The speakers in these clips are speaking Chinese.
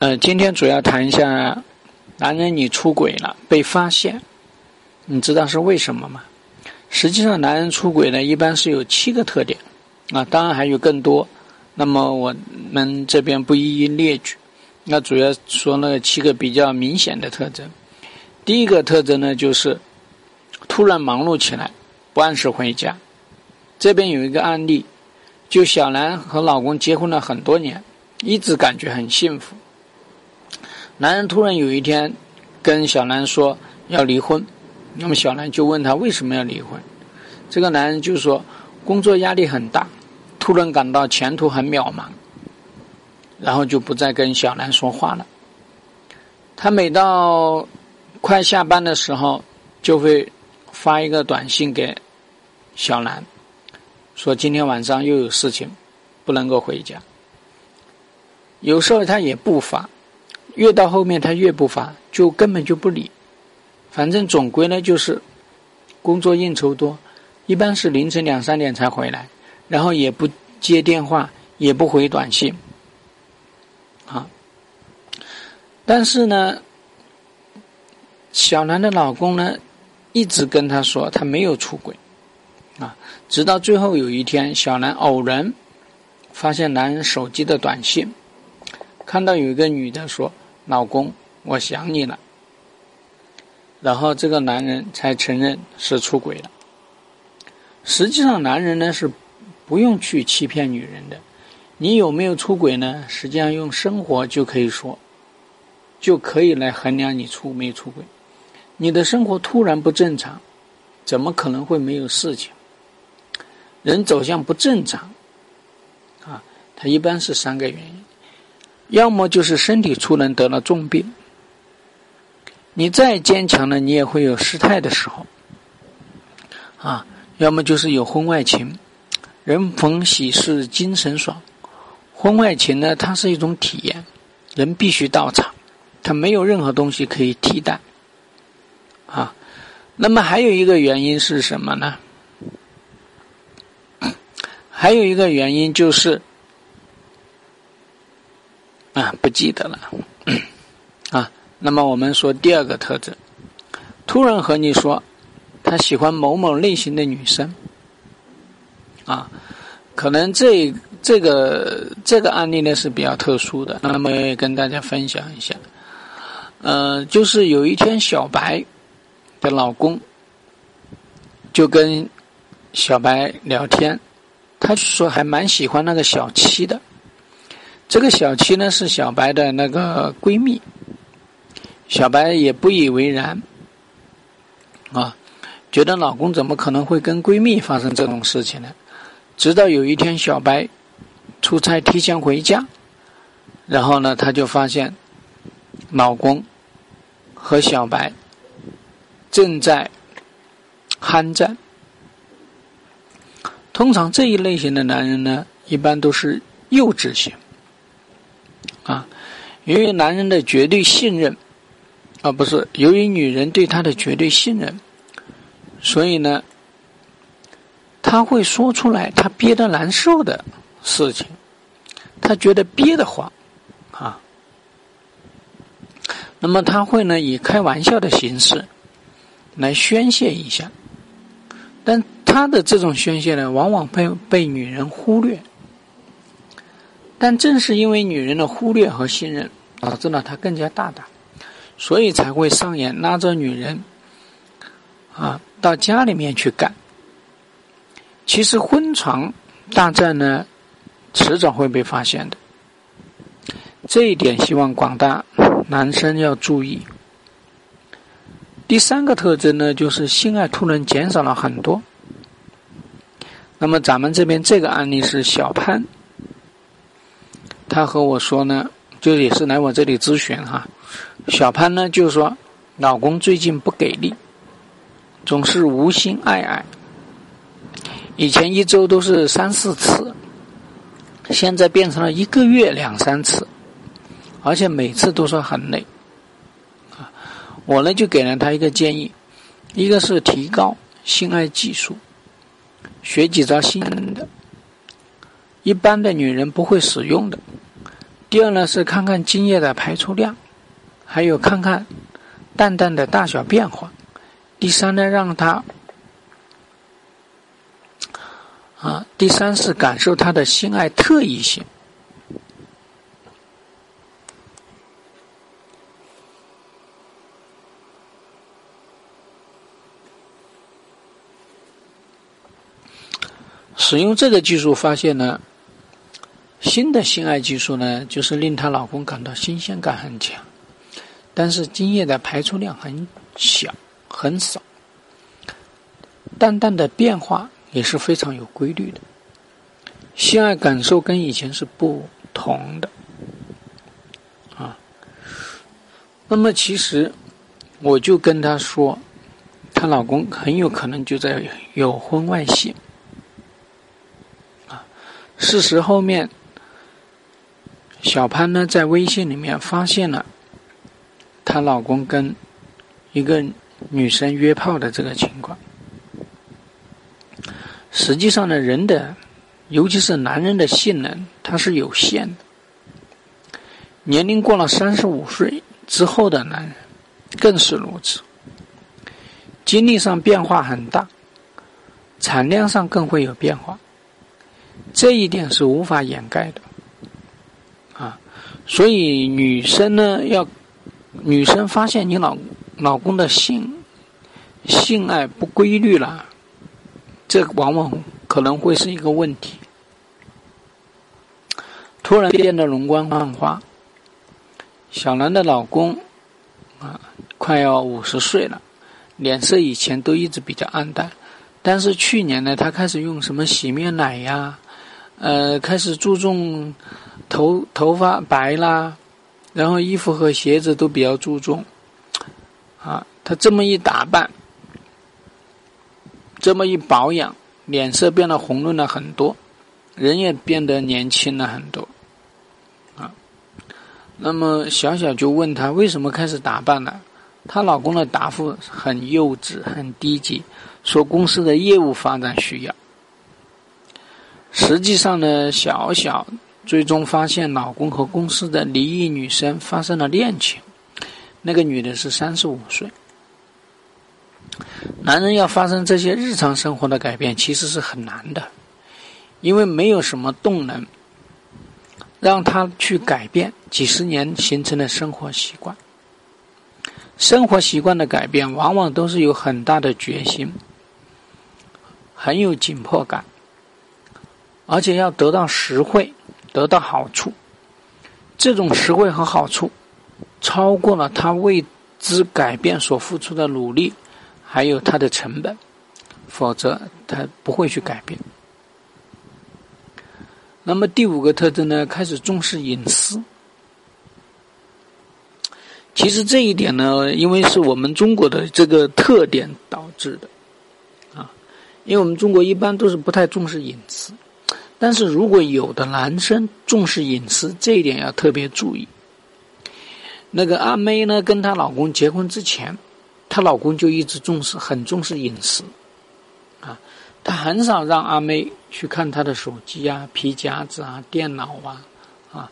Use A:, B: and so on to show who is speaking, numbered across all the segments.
A: 呃，今天主要谈一下，男人你出轨了被发现，你知道是为什么吗？实际上，男人出轨呢，一般是有七个特点，啊，当然还有更多，那么我们这边不一一列举，那主要说那七个比较明显的特征。第一个特征呢，就是突然忙碌起来，不按时回家。这边有一个案例，就小兰和老公结婚了很多年，一直感觉很幸福。男人突然有一天跟小兰说要离婚，那么小兰就问他为什么要离婚？这个男人就说工作压力很大，突然感到前途很渺茫，然后就不再跟小兰说话了。他每到快下班的时候，就会发一个短信给小兰，说今天晚上又有事情，不能够回家。有时候他也不发。越到后面他越不发，就根本就不理。反正总归呢就是工作应酬多，一般是凌晨两三点才回来，然后也不接电话，也不回短信。啊，但是呢，小兰的老公呢一直跟她说他没有出轨，啊，直到最后有一天，小兰偶然发现男人手机的短信，看到有一个女的说。老公，我想你了。然后这个男人才承认是出轨了。实际上，男人呢是不用去欺骗女人的。你有没有出轨呢？实际上用生活就可以说，就可以来衡量你出没出轨。你的生活突然不正常，怎么可能会没有事情？人走向不正常，啊，它一般是三个原因。要么就是身体出人得了重病，你再坚强呢，你也会有失态的时候，啊，要么就是有婚外情，人逢喜事精神爽，婚外情呢，它是一种体验，人必须到场，它没有任何东西可以替代，啊，那么还有一个原因是什么呢？还有一个原因就是。啊，不记得了，啊，那么我们说第二个特征，突然和你说他喜欢某某类型的女生，啊，可能这这个这个案例呢是比较特殊的，那么也跟大家分享一下，呃，就是有一天小白的老公就跟小白聊天，他说还蛮喜欢那个小七的。这个小七呢是小白的那个闺蜜，小白也不以为然，啊，觉得老公怎么可能会跟闺蜜发生这种事情呢？直到有一天小白出差提前回家，然后呢，他就发现老公和小白正在酣战。通常这一类型的男人呢，一般都是幼稚型。由于男人的绝对信任，啊不是，由于女人对他的绝对信任，所以呢，他会说出来他憋得难受的事情，他觉得憋得慌，啊，那么他会呢以开玩笑的形式来宣泄一下，但他的这种宣泄呢，往往被被女人忽略。但正是因为女人的忽略和信任，导致了他更加大胆，所以才会上演拉着女人啊到家里面去干。其实婚床大战呢，迟早会被发现的，这一点希望广大男生要注意。第三个特征呢，就是性爱突然减少了很多。那么咱们这边这个案例是小潘。他和我说呢，就也是来我这里咨询哈。小潘呢就说，老公最近不给力，总是无心爱爱。以前一周都是三四次，现在变成了一个月两三次，而且每次都说很累。啊，我呢就给了他一个建议，一个是提高性爱技术，学几招新的，一般的女人不会使用的。第二呢是看看精液的排出量，还有看看蛋蛋的大小变化。第三呢，让他啊，第三是感受他的性爱特异性。使用这个技术发现呢，新的性爱技术呢，就是令她老公感到新鲜感很强，但是精液的排出量很小很少，淡淡的变化也是非常有规律的，性爱感受跟以前是不同的，啊，那么其实我就跟她说，她老公很有可能就在有婚外性啊。事实后面，小潘呢在微信里面发现了她老公跟一个女生约炮的这个情况。实际上呢，人的，尤其是男人的性能，它是有限的。年龄过了三十五岁之后的男人，更是如此。精力上变化很大，产量上更会有变化。这一点是无法掩盖的，啊，所以女生呢，要女生发现你老老公的性性爱不规律了，这往往可能会是一个问题。突然变得容光焕发，小兰的老公啊，快要五十岁了，脸色以前都一直比较暗淡，但是去年呢，他开始用什么洗面奶呀。呃，开始注重头头发白啦，然后衣服和鞋子都比较注重。啊，他这么一打扮，这么一保养，脸色变得红润了很多，人也变得年轻了很多。啊，那么小小就问他为什么开始打扮了？她老公的答复很幼稚，很低级，说公司的业务发展需要。实际上呢，小小最终发现老公和公司的离异女生发生了恋情。那个女的是三十五岁。男人要发生这些日常生活的改变，其实是很难的，因为没有什么动能让他去改变几十年形成的生活习惯。生活习惯的改变，往往都是有很大的决心，很有紧迫感。而且要得到实惠，得到好处，这种实惠和好处，超过了他为之改变所付出的努力，还有他的成本，否则他不会去改变。那么第五个特征呢？开始重视隐私。其实这一点呢，因为是我们中国的这个特点导致的，啊，因为我们中国一般都是不太重视隐私。但是如果有的男生重视隐私，这一点要特别注意。那个阿妹呢，跟她老公结婚之前，她老公就一直重视，很重视隐私，啊，他很少让阿妹去看他的手机啊、皮夹子啊、电脑啊，啊，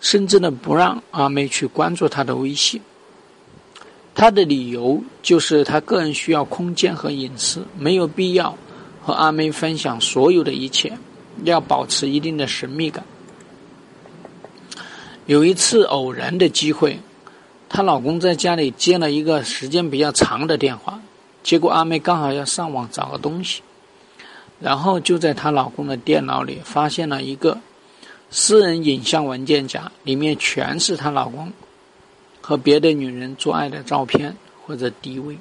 A: 甚至呢不让阿妹去关注他的微信。他的理由就是他个人需要空间和隐私，没有必要和阿妹分享所有的一切。要保持一定的神秘感。有一次偶然的机会，她老公在家里接了一个时间比较长的电话，结果阿妹刚好要上网找个东西，然后就在她老公的电脑里发现了一个私人影像文件夹，里面全是她老公和别的女人做爱的照片或者 DV。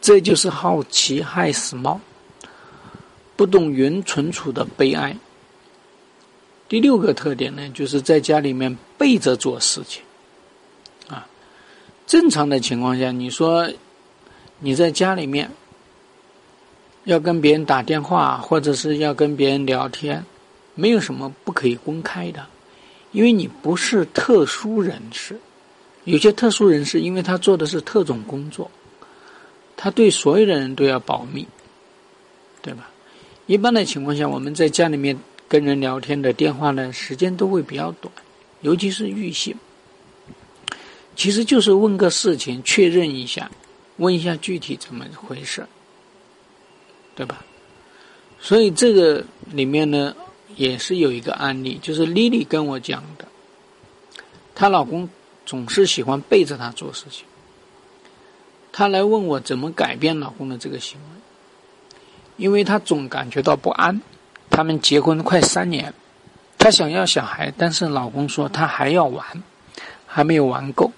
A: 这就是好奇害死猫。不懂云存储的悲哀。第六个特点呢，就是在家里面背着做事情。啊，正常的情况下，你说你在家里面要跟别人打电话，或者是要跟别人聊天，没有什么不可以公开的，因为你不是特殊人士。有些特殊人士，因为他做的是特种工作，他对所有的人都要保密，对吧？一般的情况下，我们在家里面跟人聊天的电话呢，时间都会比较短，尤其是异性，其实就是问个事情，确认一下，问一下具体怎么回事，对吧？所以这个里面呢，也是有一个案例，就是丽丽跟我讲的，她老公总是喜欢背着她做事情，她来问我怎么改变老公的这个行为，因为她总感觉到不安。他们结婚快三年，她想要小孩，但是老公说他还要玩，还没有玩够，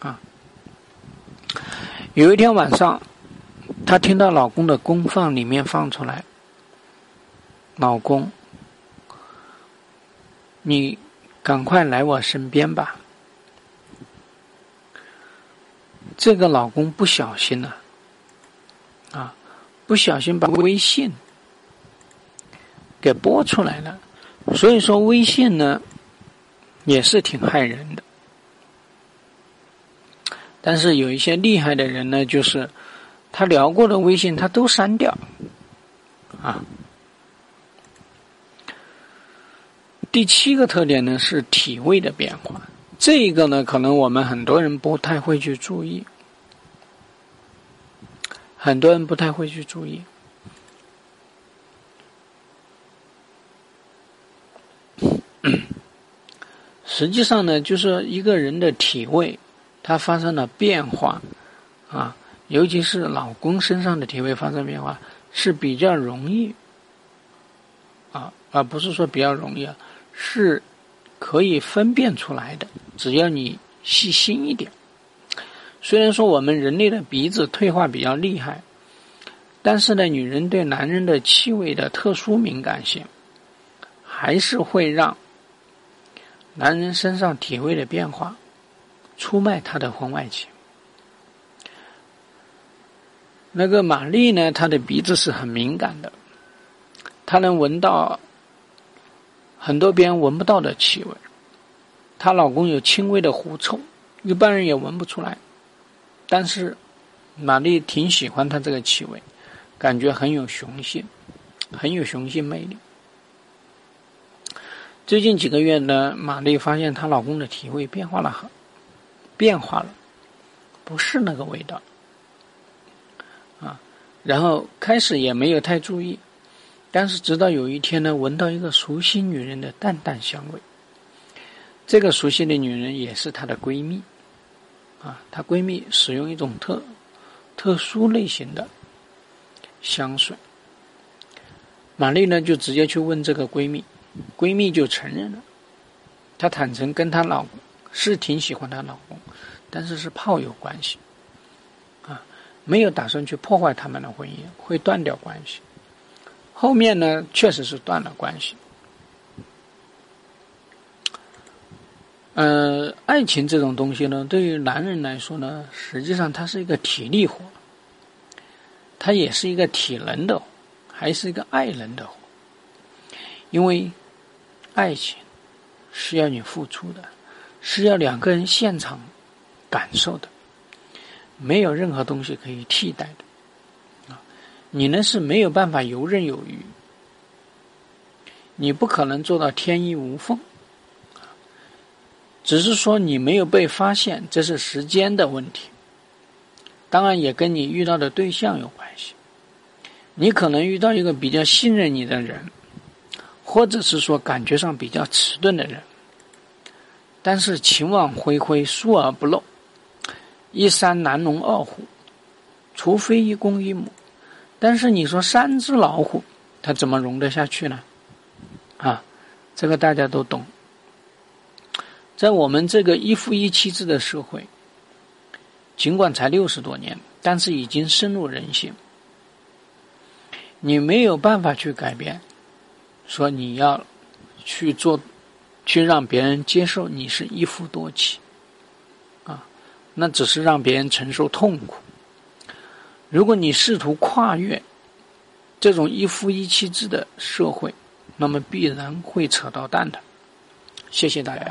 A: 啊。有一天晚上，她听到老公的功放里面放出来。老公，你赶快来我身边吧。这个老公不小心了，不小心把微信给播出来了。所以说，微信呢也是挺害人的。但是有一些厉害的人呢，就是他聊过的微信，他都删掉，啊。第七个特点呢是体位的变化，这一个呢可能我们很多人不太会去注意，很多人不太会去注意。实际上呢，就是一个人的体位，它发生了变化，啊，尤其是老公身上的体位发生变化是比较容易，啊，而不是说比较容易啊。是可以分辨出来的，只要你细心一点。虽然说我们人类的鼻子退化比较厉害，但是呢，女人对男人的气味的特殊敏感性，还是会让男人身上体味的变化出卖他的婚外情。那个玛丽呢，她的鼻子是很敏感的，她能闻到。很多别人闻不到的气味，她老公有轻微的狐臭，一般人也闻不出来。但是玛丽挺喜欢他这个气味，感觉很有雄性，很有雄性魅力。最近几个月呢，玛丽发现她老公的体味变化了，很变化了，不是那个味道啊。然后开始也没有太注意。但是直到有一天呢，闻到一个熟悉女人的淡淡香味。这个熟悉的女人也是她的闺蜜，啊，她闺蜜使用一种特特殊类型的香水。玛丽呢就直接去问这个闺蜜，闺蜜就承认了，她坦诚跟她老公是挺喜欢她老公，但是是炮友关系，啊，没有打算去破坏他们的婚姻，会断掉关系。后面呢，确实是断了关系。呃，爱情这种东西呢，对于男人来说呢，实际上它是一个体力活，它也是一个体能的，还是一个爱人的活。因为爱情是要你付出的，是要两个人现场感受的，没有任何东西可以替代的。啊你呢是没有办法游刃有余，你不可能做到天衣无缝，只是说你没有被发现，这是时间的问题。当然也跟你遇到的对象有关系，你可能遇到一个比较信任你的人，或者是说感觉上比较迟钝的人，但是情网恢恢，疏而不漏，一山难容二虎，除非一公一母。但是你说三只老虎，它怎么容得下去呢？啊，这个大家都懂。在我们这个一夫一妻制的社会，尽管才六十多年，但是已经深入人心。你没有办法去改变，说你要去做，去让别人接受你是一夫多妻，啊，那只是让别人承受痛苦。如果你试图跨越这种一夫一妻制的社会，那么必然会扯到蛋的。谢谢大家。